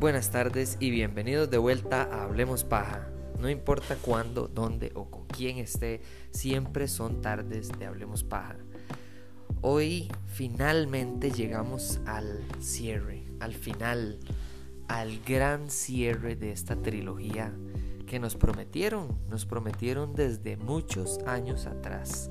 Buenas tardes y bienvenidos de vuelta a Hablemos Paja. No importa cuándo, dónde o con quién esté, siempre son tardes de Hablemos Paja. Hoy finalmente llegamos al cierre, al final, al gran cierre de esta trilogía que nos prometieron, nos prometieron desde muchos años atrás.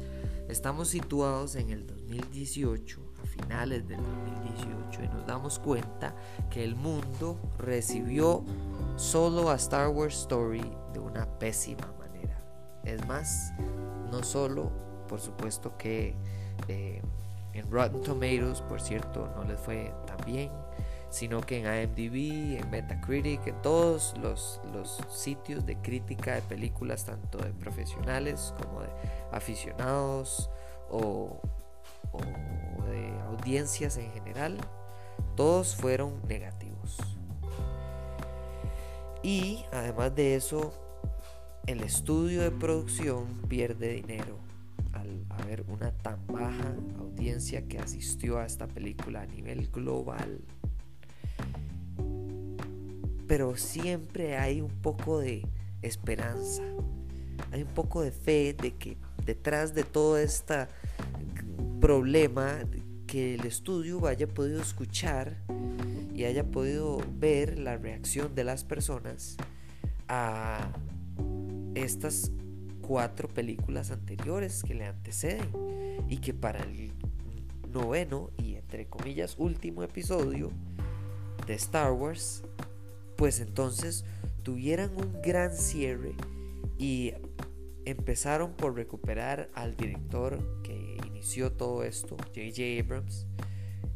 Estamos situados en el 2018 finales del 2018 y nos damos cuenta que el mundo recibió solo a Star Wars Story de una pésima manera. Es más, no solo, por supuesto que eh, en Rotten Tomatoes, por cierto, no les fue tan bien, sino que en IMDb, en Metacritic, en todos los, los sitios de crítica de películas, tanto de profesionales como de aficionados o o de audiencias en general, todos fueron negativos. Y además de eso, el estudio de producción pierde dinero al haber una tan baja audiencia que asistió a esta película a nivel global. Pero siempre hay un poco de esperanza, hay un poco de fe de que detrás de toda esta problema que el estudio haya podido escuchar y haya podido ver la reacción de las personas a estas cuatro películas anteriores que le anteceden y que para el noveno y entre comillas último episodio de Star Wars pues entonces tuvieran un gran cierre y empezaron por recuperar al director que todo esto, J.J. Abrams,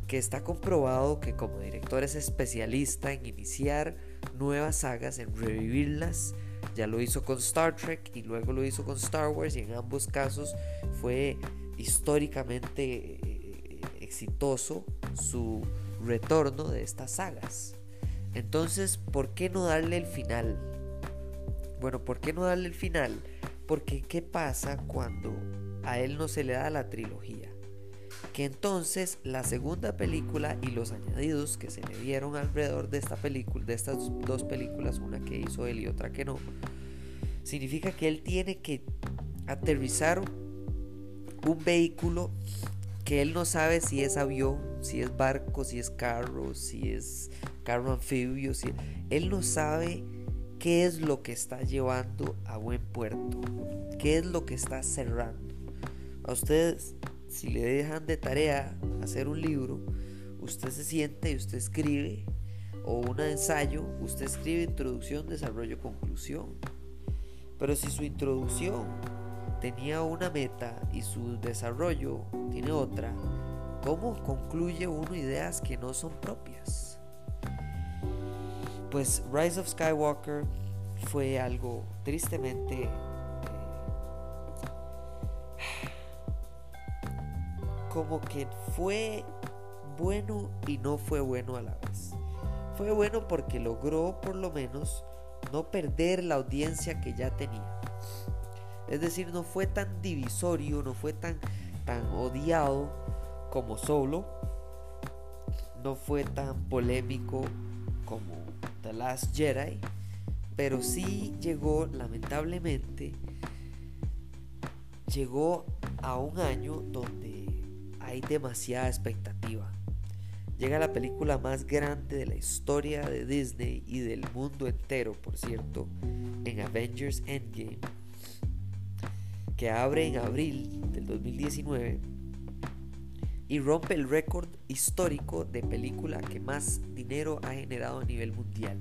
que está comprobado que como director es especialista en iniciar nuevas sagas, en revivirlas. Ya lo hizo con Star Trek y luego lo hizo con Star Wars y en ambos casos fue históricamente eh, exitoso su retorno de estas sagas. Entonces, ¿por qué no darle el final? Bueno, ¿por qué no darle el final? Porque ¿qué pasa cuando a él no se le da la trilogía. Que entonces la segunda película y los añadidos que se le dieron alrededor de esta película, de estas dos películas, una que hizo él y otra que no, significa que él tiene que aterrizar un vehículo que él no sabe si es avión, si es barco, si es carro, si es carro anfibio, si él no sabe qué es lo que está llevando a buen puerto, qué es lo que está cerrando. A ustedes, si le dejan de tarea hacer un libro, usted se siente y usted escribe, o un ensayo, usted escribe introducción, desarrollo, conclusión. Pero si su introducción tenía una meta y su desarrollo tiene otra, ¿cómo concluye uno ideas que no son propias? Pues Rise of Skywalker fue algo tristemente como que fue bueno y no fue bueno a la vez. Fue bueno porque logró por lo menos no perder la audiencia que ya tenía. Es decir, no fue tan divisorio, no fue tan, tan odiado como solo. No fue tan polémico como The Last Jedi. Pero sí llegó, lamentablemente, llegó a un año donde hay demasiada expectativa. Llega la película más grande de la historia de Disney y del mundo entero, por cierto, en Avengers Endgame, que abre en abril del 2019 y rompe el récord histórico de película que más dinero ha generado a nivel mundial.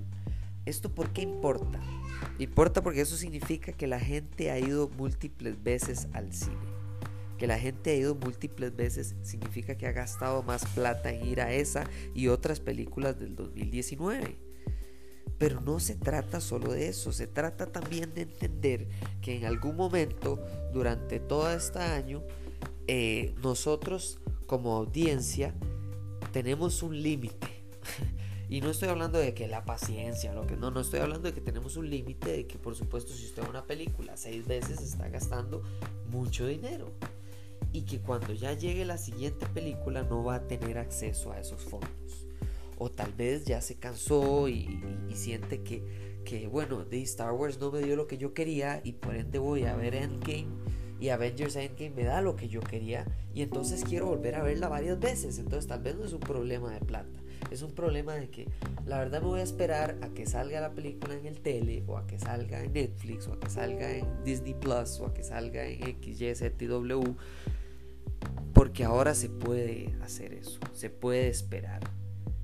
¿Esto por qué importa? Importa porque eso significa que la gente ha ido múltiples veces al cine. Que la gente ha ido múltiples veces significa que ha gastado más plata en ir a esa y otras películas del 2019. Pero no se trata solo de eso, se trata también de entender que en algún momento durante todo este año eh, nosotros como audiencia tenemos un límite. y no estoy hablando de que la paciencia, lo que no, no estoy hablando de que tenemos un límite de que por supuesto si usted ve una película seis veces está gastando mucho dinero. Y que cuando ya llegue la siguiente película no va a tener acceso a esos fondos. O tal vez ya se cansó y, siente que, que, bueno, de Star Wars no me dio lo que yo quería y por ende voy a ver Endgame y Avengers Endgame me da lo que yo quería y entonces quiero volver a verla varias veces. Entonces tal vez no es un problema de plata, es un problema de que la verdad me voy a esperar a que salga la película en el tele o a que salga en Netflix o a que salga en Disney Plus o a que salga en XYZW porque ahora se puede hacer eso, se puede esperar,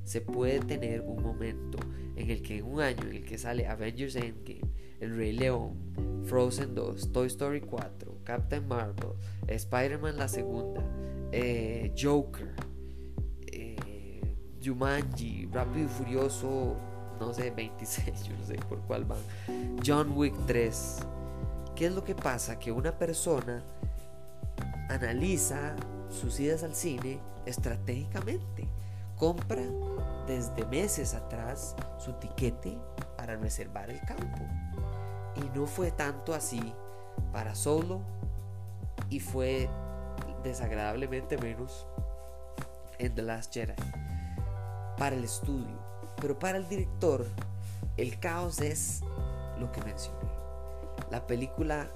se puede tener un momento en el que en un año en el que sale Avengers Endgame, El Rey León, Frozen 2, Toy Story 4, Captain Marvel, Spider-Man la segunda, eh, Joker, eh, Jumanji, Rápido y Furioso, no sé, 26, yo no sé por cuál van, John Wick 3. ¿Qué es lo que pasa? Que una persona analiza sus idas al cine estratégicamente. Compra desde meses atrás su tiquete para reservar el campo. Y no fue tanto así para Solo y fue desagradablemente menos en The Last Jedi para el estudio. Pero para el director, el caos es lo que mencioné. La película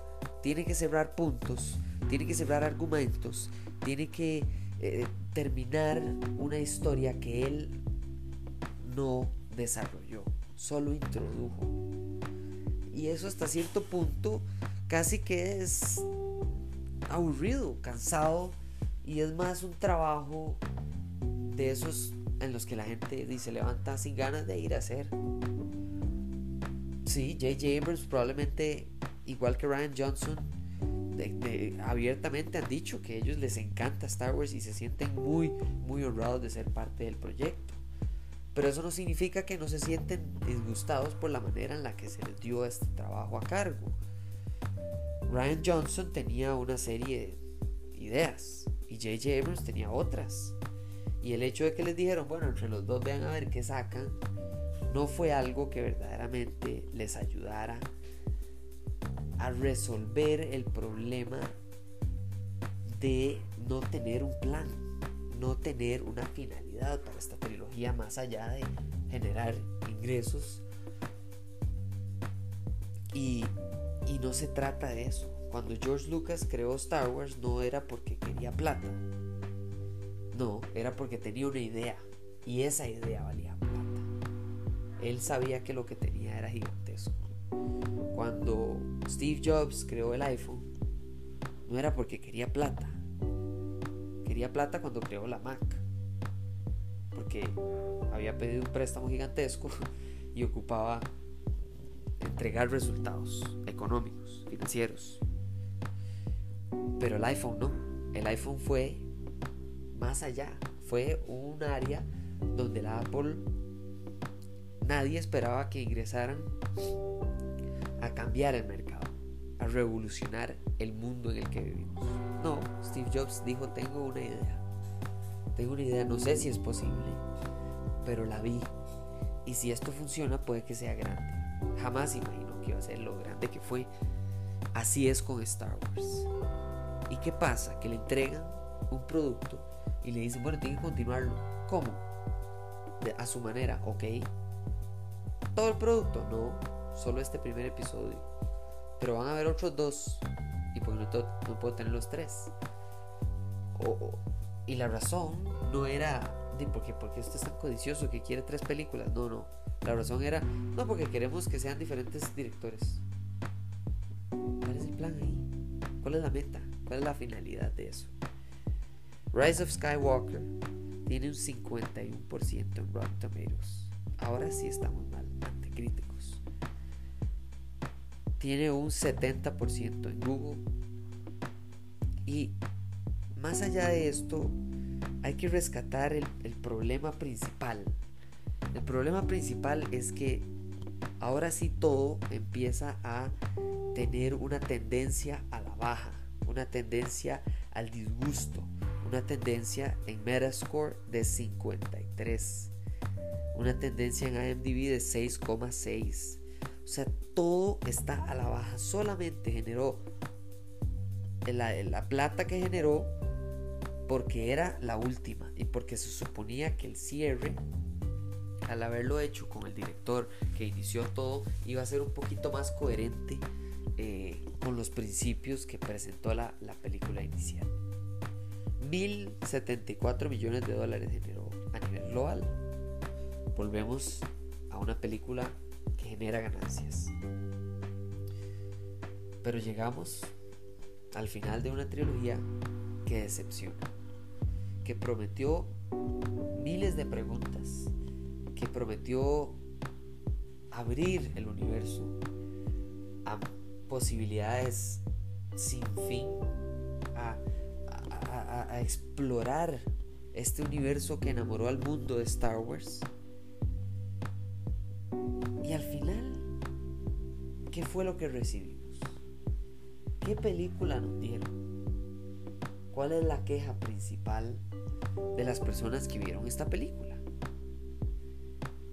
tiene que cerrar puntos, tiene que cerrar argumentos, tiene que eh, terminar una historia que él no desarrolló, solo introdujo. Y eso hasta cierto punto casi que es aburrido, cansado y es más un trabajo de esos en los que la gente dice levanta sin ganas de ir a hacer. Sí, J.J. Abrams probablemente, igual que Ryan Johnson, abiertamente han dicho que a ellos les encanta Star Wars y se sienten muy, muy honrados de ser parte del proyecto. Pero eso no significa que no se sienten disgustados por la manera en la que se les dio este trabajo a cargo. Ryan Johnson tenía una serie de ideas y J.J. Abrams tenía otras. Y el hecho de que les dijeron, bueno, entre los dos vean a ver qué sacan, no fue algo que verdaderamente les ayudara a resolver el problema de no tener un plan, no tener una finalidad para esta trilogía más allá de generar ingresos. Y, y no se trata de eso. Cuando George Lucas creó Star Wars no era porque quería plata. No, era porque tenía una idea. Y esa idea valía plata. Él sabía que lo que tenía era gigantesco. Cuando Steve Jobs creó el iPhone, no era porque quería plata. Quería plata cuando creó la Mac. Porque había pedido un préstamo gigantesco y ocupaba entregar resultados económicos, financieros. Pero el iPhone no. El iPhone fue más allá. Fue un área donde la Apple nadie esperaba que ingresaran a cambiar el mercado, a revolucionar el mundo en el que vivimos. No, Steve Jobs dijo, tengo una idea. Tengo una idea, no sé si es posible, pero la vi. Y si esto funciona, puede que sea grande. Jamás imaginó que iba a ser lo grande que fue. Así es con Star Wars. ¿Y qué pasa? Que le entregan un producto y le dicen, bueno, tiene que continuarlo. ¿Cómo? a su manera, ok. Todo el producto, no solo este primer episodio. Pero van a haber otros dos. Y porque no, puedo tener los tres. y la razón no era de porque, porque usted es tan codicioso que quiere tres películas. No, no. La razón era, no, porque queremos que sean diferentes directores. ¿Cuál es el plan ahí? ¿Cuál es la meta? ¿Cuál es la finalidad de eso? Rise of Skywalker tiene un 51% en Rotten Tomatoes. Ahora sí estamos mal, ante críticos tiene un 70% en Google. Y más allá de esto, hay que rescatar el, problema principal. El problema principal es que ahora sí todo empieza a tener una tendencia a la baja, una tendencia al disgusto, una tendencia en Metascore de 53, una tendencia en IMDb de 6,6. O sea, todo está a la baja. Solamente generó la, la plata que generó porque era la última y porque se suponía que el cierre al haberlo hecho con el director que inició todo, iba a ser un poquito más coherente eh, con los principios que presentó la, la película inicial. 1.074 millones de dólares generó a nivel global. Volvemos a una película que genera ganancias. Pero llegamos al final de una trilogía que decepciona, que prometió miles de preguntas, que prometió abrir el universo a posibilidades sin fin, a, explorar este universo que enamoró al mundo de Star Wars. Y al final, ¿qué fue lo que recibimos? ¿Qué película nos dieron? ¿Cuál es la queja principal de las personas que vieron esta película?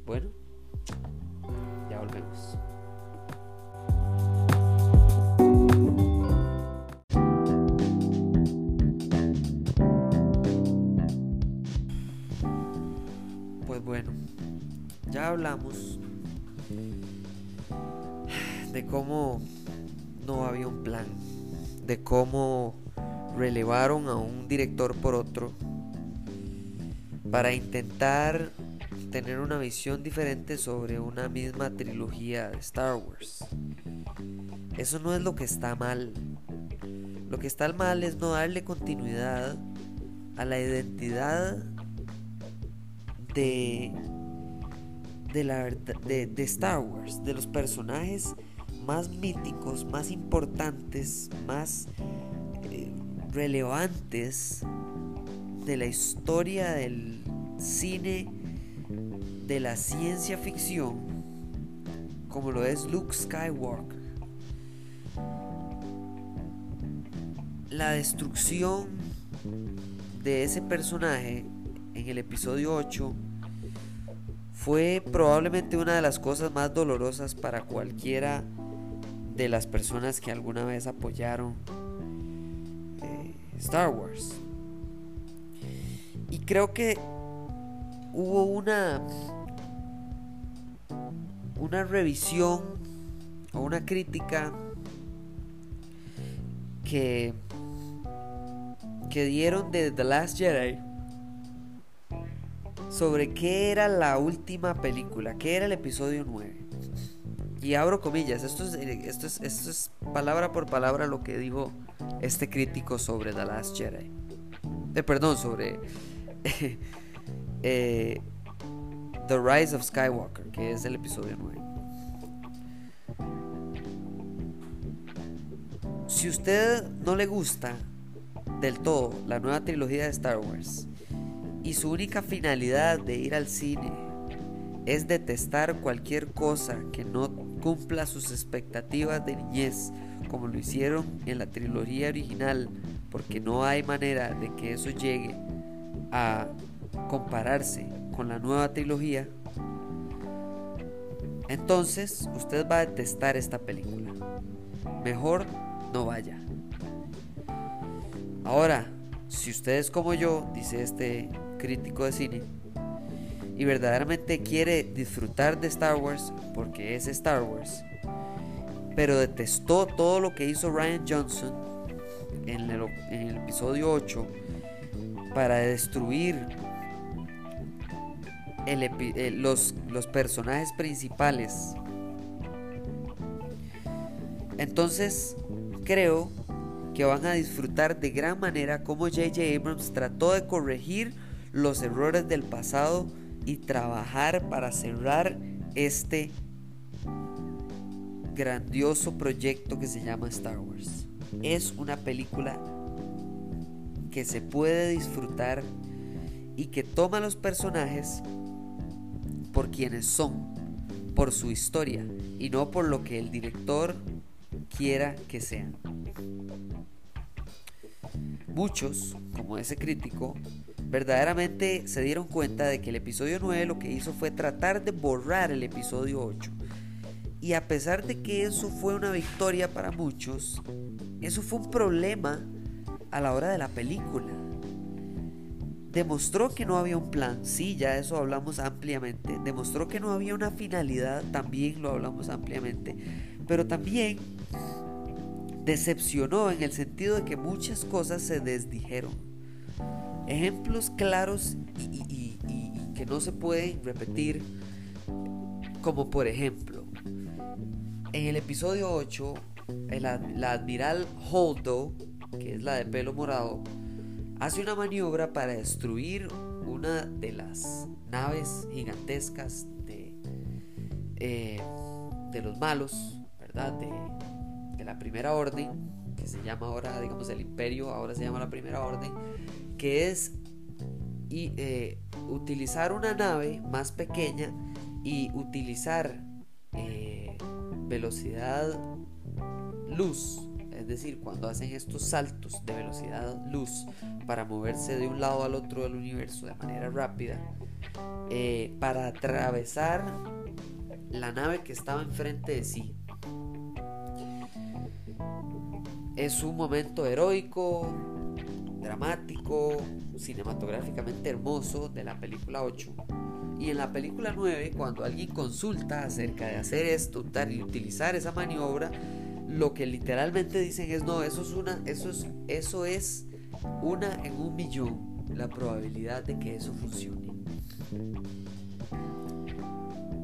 Bueno, ya volvemos. Pues bueno, ya hablamos cómo no había un plan, de cómo relevaron a un director por otro para intentar tener una visión diferente sobre una misma trilogía de Star Wars. Eso no es lo que está mal. Lo que está mal es no darle continuidad a la identidad de de, la, de, de Star Wars, de los personajes más míticos, más importantes, más eh, relevantes de la historia del cine de la ciencia ficción como lo es Luke Skywalker. La destrucción de ese personaje en el episodio 8 fue probablemente una de las cosas más dolorosas para cualquiera de las personas que alguna vez apoyaron eh, Star Wars. Y creo que hubo una una revisión o una crítica que que dieron de The Last Jedi sobre qué era la última película, qué era el episodio 9. Y abro comillas, esto es, esto es, esto es palabra por palabra lo que dijo este crítico sobre The Last Jedi. Eh, perdón, sobre Eh, The Rise of Skywalker, que es el episodio 9. Si usted no le gusta del todo la nueva trilogía de Star Wars y su única finalidad de ir al cine es detestar cualquier cosa que no cumpla sus expectativas de niñez, como lo hicieron en la trilogía original, porque no hay manera de que eso llegue a compararse con la nueva trilogía, entonces usted va a detestar esta película. Mejor no vaya. Ahora, si usted es como yo, dice este crítico de cine, y verdaderamente quiere disfrutar de Star Wars, porque es Star Wars, pero detestó todo lo que hizo Ryan Johnson en el, episodio 8 para destruir eh, los, los personajes principales. Entonces, creo que van a disfrutar de gran manera cómo J.J. Abrams trató de corregir los errores del pasado y trabajar para cerrar este grandioso proyecto que se llama Star Wars. Es una película que se puede disfrutar y que toma los personajes por quienes son, por su historia y no por lo que el director quiera que sean. Muchos, como ese crítico, verdaderamente se dieron cuenta de que el episodio 9 lo que hizo fue tratar de borrar el episodio 8. Y a pesar de que eso fue una victoria para muchos, eso fue un problema a la hora de la película. Demostró que no había un plan, sí, ya eso hablamos ampliamente. Demostró que no había una finalidad, también lo hablamos ampliamente. Pero también decepcionó en el sentido de que muchas cosas se desdijeron. Ejemplos claros y, que no se pueden repetir, como por ejemplo, en el episodio 8, la admiral Holdo, que es la de pelo morado, hace una maniobra para destruir una de las naves gigantescas de, eh, de los malos, ¿verdad? De, la primera orden, que se llama ahora, digamos, el imperio, ahora se llama la primera orden, que es eh, utilizar una nave más pequeña y utilizar eh, velocidad luz, es decir, cuando hacen estos saltos de velocidad luz para moverse de un lado al otro del universo de manera rápida, eh, para atravesar la nave que estaba enfrente de sí. Es un momento heroico, dramático, cinematográficamente hermoso de la película 8. Y en la película 9, cuando alguien consulta acerca de hacer esto y utilizar esa maniobra, lo que literalmente dicen es no, eso es una, eso es, eso es una en un millón la probabilidad de que eso funcione.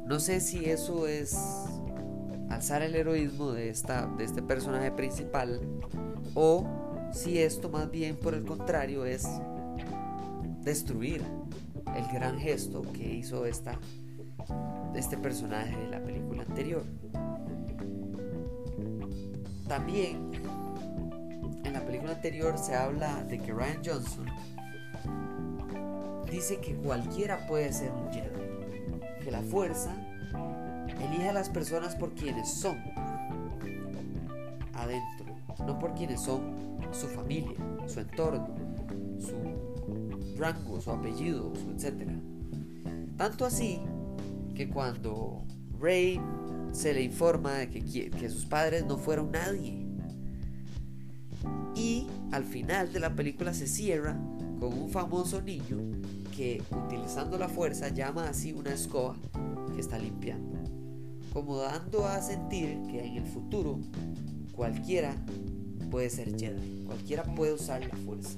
No sé si eso es alzar el heroísmo de, esta, de este personaje principal o si esto más bien por el contrario es destruir el gran gesto que hizo esta, este personaje de la película anterior. También en la película anterior se habla de que Ryan Johnson dice que cualquiera puede ser un Jedi, que la fuerza Elige a las personas por quienes son adentro, no por quienes son su familia, su entorno, su rango, su apellido, su etc. Tanto así que cuando Rey se le informa de que, que sus padres no fueron nadie, y al final de la película se cierra con un famoso niño que utilizando la fuerza llama así una escoba que está limpiando como dando a sentir que en el futuro cualquiera puede ser Jedi, cualquiera puede usar la fuerza.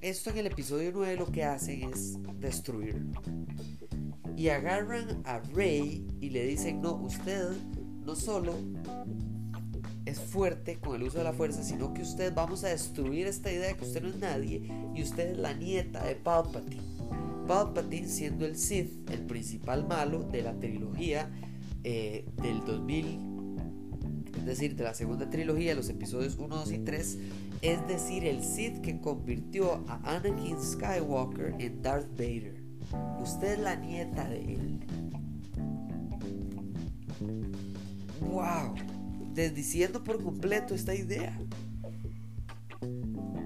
Esto en el episodio 9 lo que hacen es destruirlo. Y agarran a Rey y le dicen, no, usted no solo es fuerte con el uso de la fuerza, sino que usted vamos a destruir esta idea de que usted no es nadie y usted es la nieta de Palpatine. Palpatine siendo el Sith el principal malo de la trilogía eh, del 2000, es decir, de la segunda trilogía, los episodios 1, 2 y 3, es decir, el Sith que convirtió a Anakin Skywalker en Darth Vader. Usted es la nieta de él. ¡Wow! Desdiciendo por completo esta idea.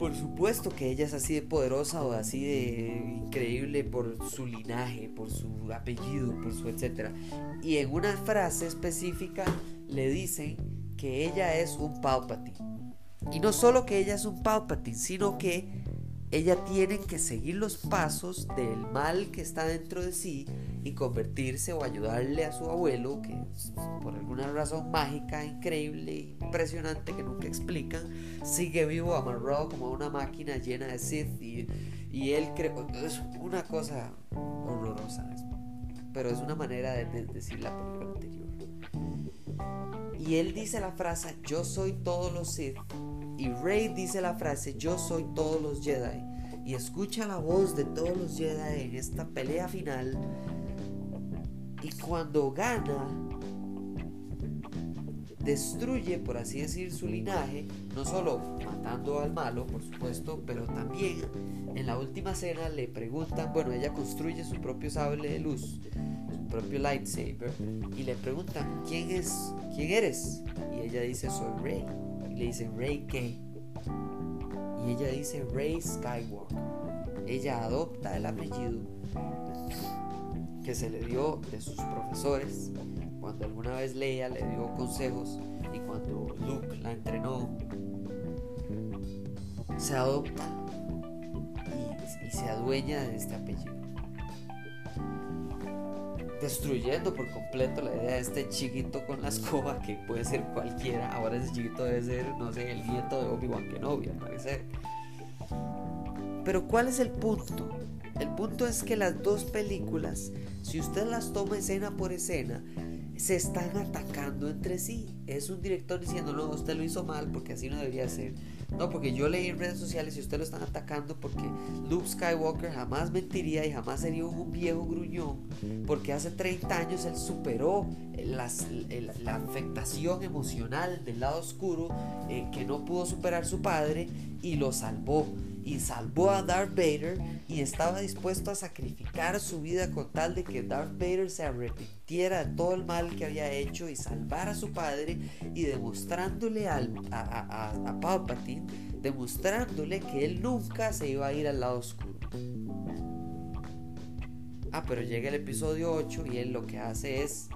Por supuesto que ella es así de poderosa o así de increíble por su linaje, por su apellido, por su etcétera. Y en una frase específica le dicen que ella es un Palpatine. Y no solo que ella es un Palpatine, sino que ella tiene que seguir los pasos del mal que está dentro de sí y convertirse o ayudarle a su abuelo, que por alguna razón mágica, increíble, impresionante, que nunca explican, sigue vivo amarrado como una máquina llena de Sith y, y él cree, es una cosa horrorosa, pero es una manera de, de decir la película. Y él dice la frase, yo soy todos los Sith, y Rey dice la frase, yo soy todos los Jedi, y escucha la voz de todos los Jedi en esta pelea final. Y cuando gana, destruye, por así decir, su linaje, no solo matando al malo, por supuesto, pero también en la última escena le preguntan, bueno, ella construye su propio sable de luz, propio lightsaber, y le preguntan, ¿quién es? ¿Quién eres? Y ella dice, soy Rey. Y le dicen, Rey qué? y ella dice Rey Skywalker. Ella adopta el apellido que se le dio de sus profesores cuando alguna vez Leia le dio consejos y cuando Luke la entrenó. Se adopta y, se adueña de este apellido destruyendo por completo la idea de este chiquito con la escoba que puede ser cualquiera. Ahora ese chiquito debe ser, no sé, el nieto de Obi-Wan Kenobi, al parecer. Pero ¿cuál es el punto? El punto es que las dos películas, si usted las toma escena por escena, se están atacando entre sí. Es un director diciendo, no, usted lo hizo mal porque así no debería ser. No, porque yo leí en redes sociales y usted lo están atacando porque Luke Skywalker jamás mentiría y jamás sería un viejo gruñón porque hace 30 años él superó la afectación emocional del lado oscuro eh, que no pudo superar su padre y lo salvó y salvó a Darth Vader y estaba dispuesto a sacrificar su vida con tal de que Darth Vader se arrepintiera de todo el mal que había hecho y salvar a su padre y demostrándole al, a, a, Palpatine, demostrándole que él nunca se iba a ir al lado oscuro. Ah, pero llega el episodio 8 y él lo que hace es,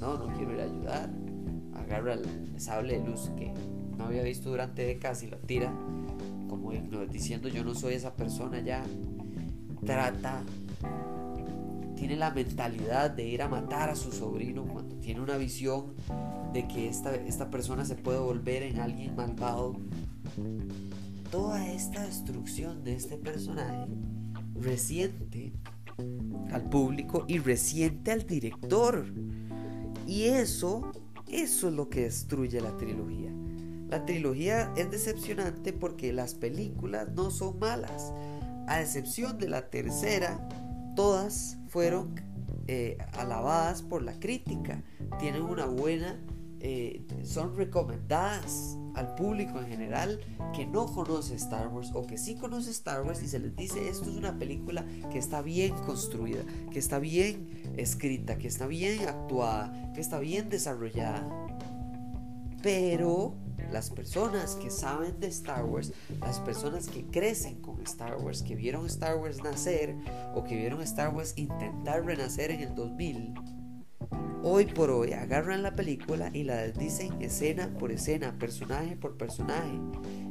no, no quiero ir a ayudar. Agarra el sable de luz que no había visto durante décadas y lo tira como diciendo yo no soy esa persona ya, trata, tiene la mentalidad de ir a matar a su sobrino cuando tiene una visión de que esta, esta persona se puede volver en alguien malvado. Toda esta destrucción de este personaje resiente al público y resiente al director. Y eso, eso es lo que destruye la trilogía. La trilogía es decepcionante porque las películas no son malas. A excepción de la tercera, todas fueron eh, alabadas por la crítica. Tienen una buena, eh, son recomendadas al público en general que no conoce Star Wars o que sí conoce Star Wars y se les dice esto es una película que está bien construida, que está bien escrita, que está bien actuada, que está bien desarrollada. Pero las personas que saben de Star Wars, las personas que crecen con Star Wars, que vieron Star Wars nacer o que vieron Star Wars intentar renacer en el 2000, hoy por hoy agarran la película y la dicen escena por escena, personaje por personaje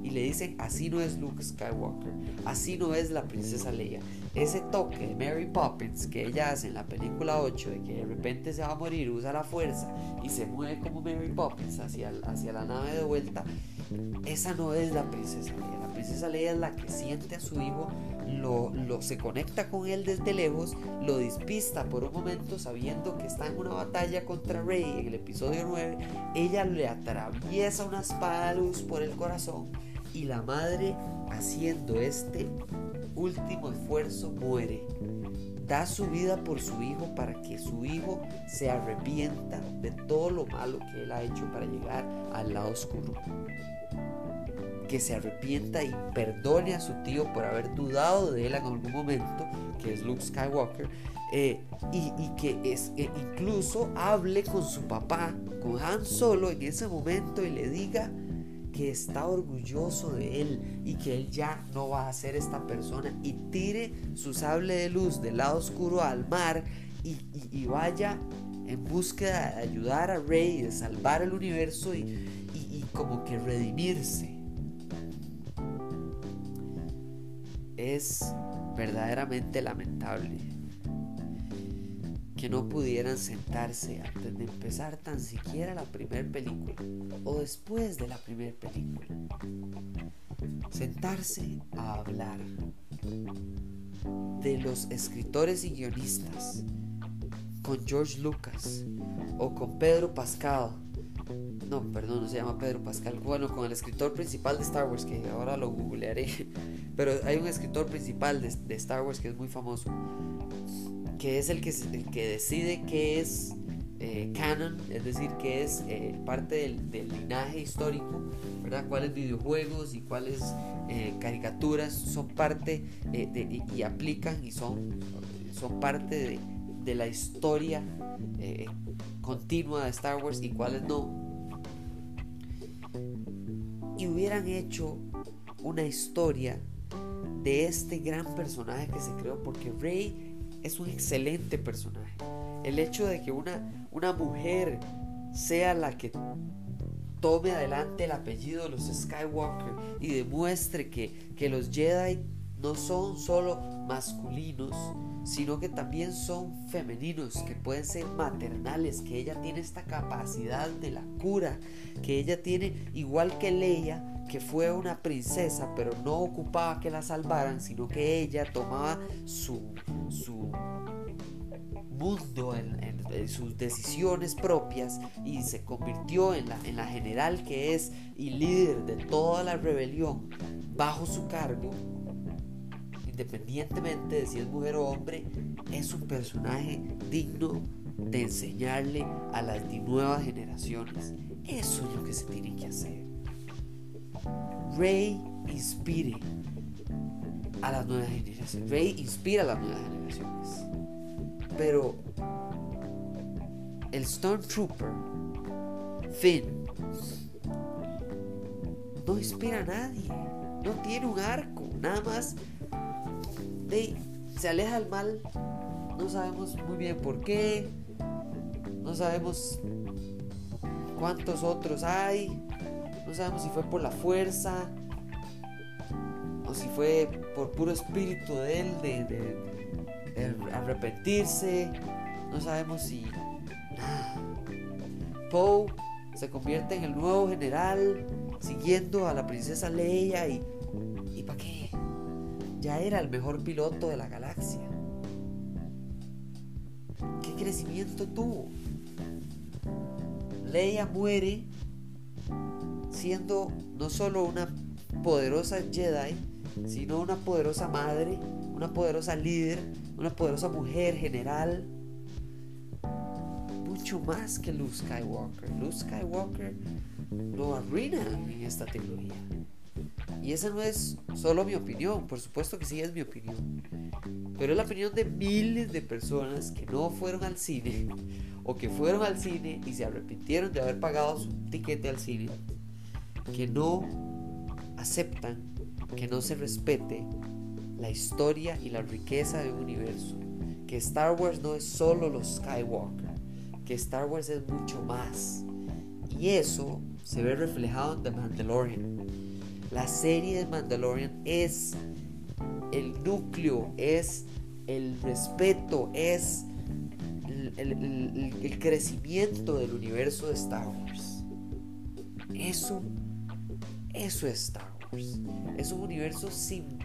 y le dicen así no es Luke Skywalker, así no es la princesa Leia. Ese toque de Mary Poppins que ella hace en la película 8 de que de repente se va a morir, usa la fuerza y se mueve como Mary Poppins hacia, hacia la nave de vuelta, esa no es la princesa Leia. La princesa Leia es la que siente a su hijo, lo, se conecta con él desde lejos, lo despista por un momento sabiendo que está en una batalla contra Rey en el episodio 9, ella le atraviesa una espada de luz por el corazón y la madre haciendo este último esfuerzo muere. Da su vida por su hijo para que su hijo se arrepienta de todo lo malo que él ha hecho para llegar al lado oscuro. Que se arrepienta y perdone a su tío por haber dudado de él en algún momento, que es Luke Skywalker, eh, y, que eh, incluso hable con su papá, con Han Solo en ese momento y le diga, que está orgulloso de él y que él ya no va a ser esta persona y tire su sable de luz del lado oscuro al mar y, vaya en búsqueda de ayudar a Rey, de salvar el universo y como que redimirse. Es verdaderamente lamentable que no pudieran sentarse antes de empezar tan siquiera la primera película o después de la primera película. Sentarse a hablar de los escritores y guionistas con George Lucas o con Pedro Pascal. No, perdón, no se llama Pedro Pascal. Bueno, con el escritor principal de Star Wars, que ahora lo googlearé. Pero hay un escritor principal de, Star Wars que es muy famoso que es el que, que decide qué es eh, canon, es decir, qué es eh, parte del, linaje histórico, ¿verdad? cuáles videojuegos y cuáles eh, caricaturas son parte y, aplican y son, son parte de, la historia continua de Star Wars y cuáles no. Y hubieran hecho una historia de este gran personaje que se creó, porque Rey es un excelente personaje. El hecho de que una, una mujer sea la que tome adelante el apellido de los Skywalker y demuestre que, que los Jedi no son solo masculinos, sino que también son femeninos, que pueden ser maternales, que ella tiene esta capacidad de la cura, que ella tiene, igual que Leia, que fue una princesa, pero no ocupaba que la salvaran, sino que ella tomaba su, su mundo en, sus decisiones propias y se convirtió en la, en la general que es y líder de toda la rebelión bajo su cargo independientemente de si es mujer o hombre, es un personaje digno de enseñarle a las nuevas generaciones. Eso es lo que se tiene que hacer. Rey inspire a las nuevas generaciones. Rey inspira a las nuevas generaciones. Pero el Stormtrooper, Finn, no inspira a nadie. No tiene un arco. Nada más se aleja del mal, no sabemos muy bien por qué, no sabemos cuántos otros hay, no sabemos si fue por la fuerza o si fue por puro espíritu de él de, arrepentirse, no sabemos si Poe se convierte en el nuevo general siguiendo a la princesa Leia y ¿y para qué? ya era el mejor piloto de la galaxia. ¿Qué crecimiento tuvo? Leia muere siendo no solo una poderosa Jedi, sino una poderosa madre, una poderosa líder, una poderosa mujer general. Mucho más que Luke Skywalker. Luke Skywalker lo arruina en esta tecnología. Y esa no es solo mi opinión, por supuesto que sí es mi opinión. Pero es la opinión de miles de personas que no fueron al cine o que fueron al cine y se arrepintieron de haber pagado su tiquete al cine. Que no aceptan que no se respete la historia y la riqueza de un universo. Que Star Wars no es solo los Skywalker. Que Star Wars es mucho más. Y eso se ve reflejado en The Mandalorian la serie de Mandalorian es el núcleo, es el respeto, es el, crecimiento del universo de Star Wars. Eso, eso es Star Wars. Es un universo sin,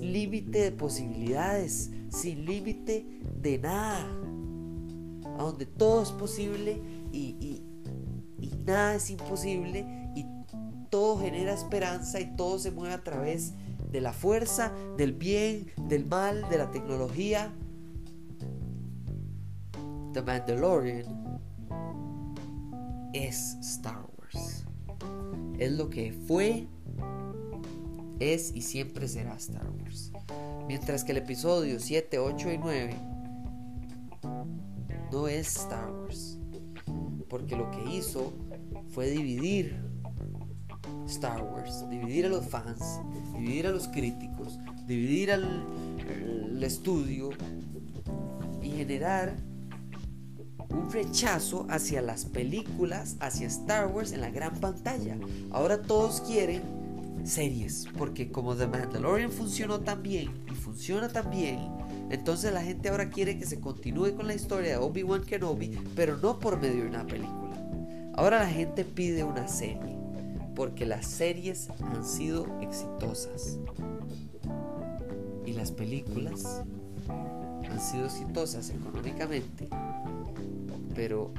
límite de posibilidades, sin límite de nada. A donde todo es posible y, nada es imposible y todo genera esperanza y todo se mueve a través de la fuerza, del bien, del mal, de la tecnología. The Mandalorian es Star Wars. Es lo que fue, es y siempre será Star Wars. Mientras que el episodio 7, 8 y 9 no es Star Wars. Porque lo que hizo fue dividir Star Wars, dividir a los fans, dividir a los críticos, dividir al, estudio y generar un rechazo hacia las películas, hacia Star Wars en la gran pantalla. Ahora todos quieren series, porque como The Mandalorian funcionó tan bien y funciona tan bien, entonces la gente ahora quiere que se continúe con la historia de Obi-Wan Kenobi, pero no por medio de una película. Ahora la gente pide una serie porque las series han sido exitosas y las películas han sido exitosas económicamente, pero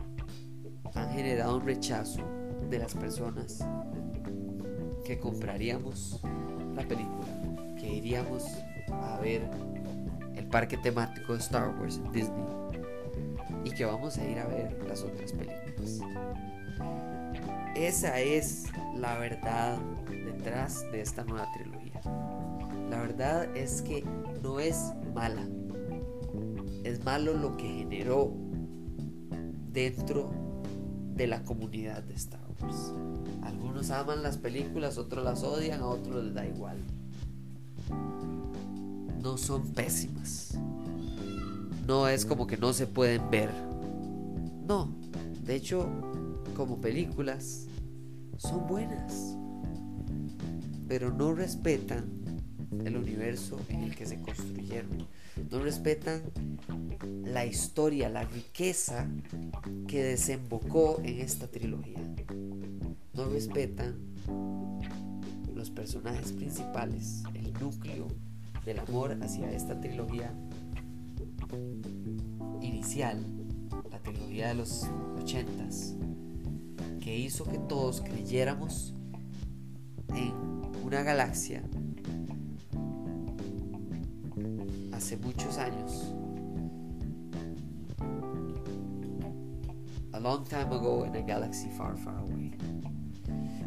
han generado un rechazo de las personas que compraríamos la película, que iríamos a ver el parque temático de Star Wars en Disney y que vamos a ir a ver las otras películas. Esa es la verdad detrás de esta nueva trilogía. La verdad es que no es mala. Es malo lo que generó dentro de la comunidad de Star Wars. Algunos aman las películas, otros las odian, a otros les da igual. No son pésimas. No es como que no se pueden ver. No, de hecho, como películas, son buenas. Pero no respetan el universo en el que se construyeron. No respetan la historia, la riqueza que desembocó en esta trilogía. No respetan los personajes principales, el núcleo del amor hacia esta trilogía inicial, la trilogía de los ochentas, que hizo que todos creyéramos en una galaxia hace muchos años. Long time ago in a galaxy far, far away.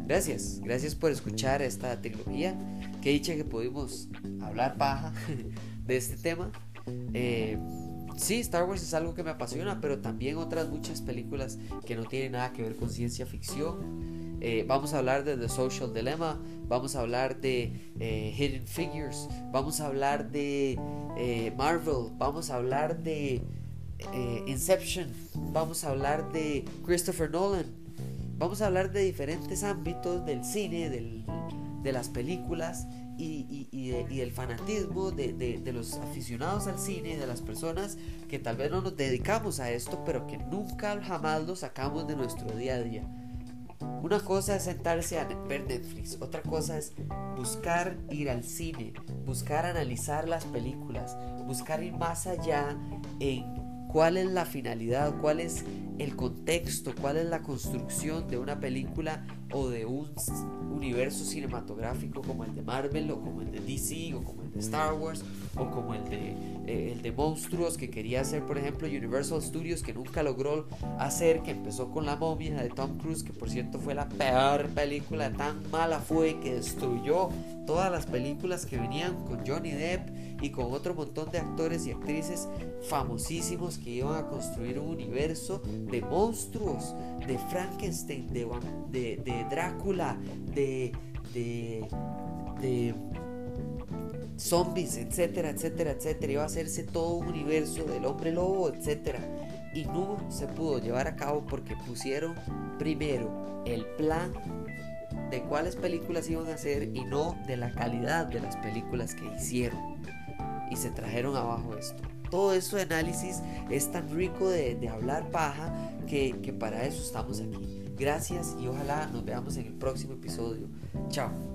Gracias, gracias por escuchar esta trilogía. Que dicha que pudimos hablar paja de este tema. Eh, sí, Star Wars es algo que me apasiona, pero también otras muchas películas que no tienen nada que ver con ciencia ficción. Eh, vamos a hablar de The Social Dilemma, vamos a hablar de eh, Hidden Figures, vamos a hablar de eh, Marvel, vamos a hablar de Inception, vamos a hablar de Christopher Nolan, vamos a hablar de diferentes ámbitos del cine, de las películas y, del fanatismo de, de, los aficionados al cine, de las personas que tal vez no nos dedicamos a esto, pero que nunca jamás lo sacamos de nuestro día a día. Una cosa es sentarse a ver Netflix, otra cosa es buscar ir al cine, buscar analizar las películas, buscar ir más allá en cuál es la finalidad, cuál es el contexto, cuál es la construcción de una película o de un universo cinematográfico como el de Marvel o como el de DC o como el de Star Wars o como el de, eh, el de monstruos que quería hacer por ejemplo Universal Studios que nunca logró hacer, que empezó con La momia de Tom Cruise que por cierto fue la peor película, tan mala fue que destruyó todas las películas que venían con Johnny Depp y con otro montón de actores y actrices famosísimos que iban a construir un universo de monstruos, de Frankenstein, de, de, Drácula, de, de, de zombies, etcétera, etcétera, etcétera. Iba a hacerse todo un universo del hombre lobo, etcétera. Y no se pudo llevar a cabo porque pusieron primero el plan de cuáles películas iban a hacer y no de la calidad de las películas que hicieron. Y se trajeron abajo esto. Todo eso de análisis es tan rico de, hablar paja que, que para eso estamos aquí. Gracias y ojalá nos veamos en el próximo episodio. Chao.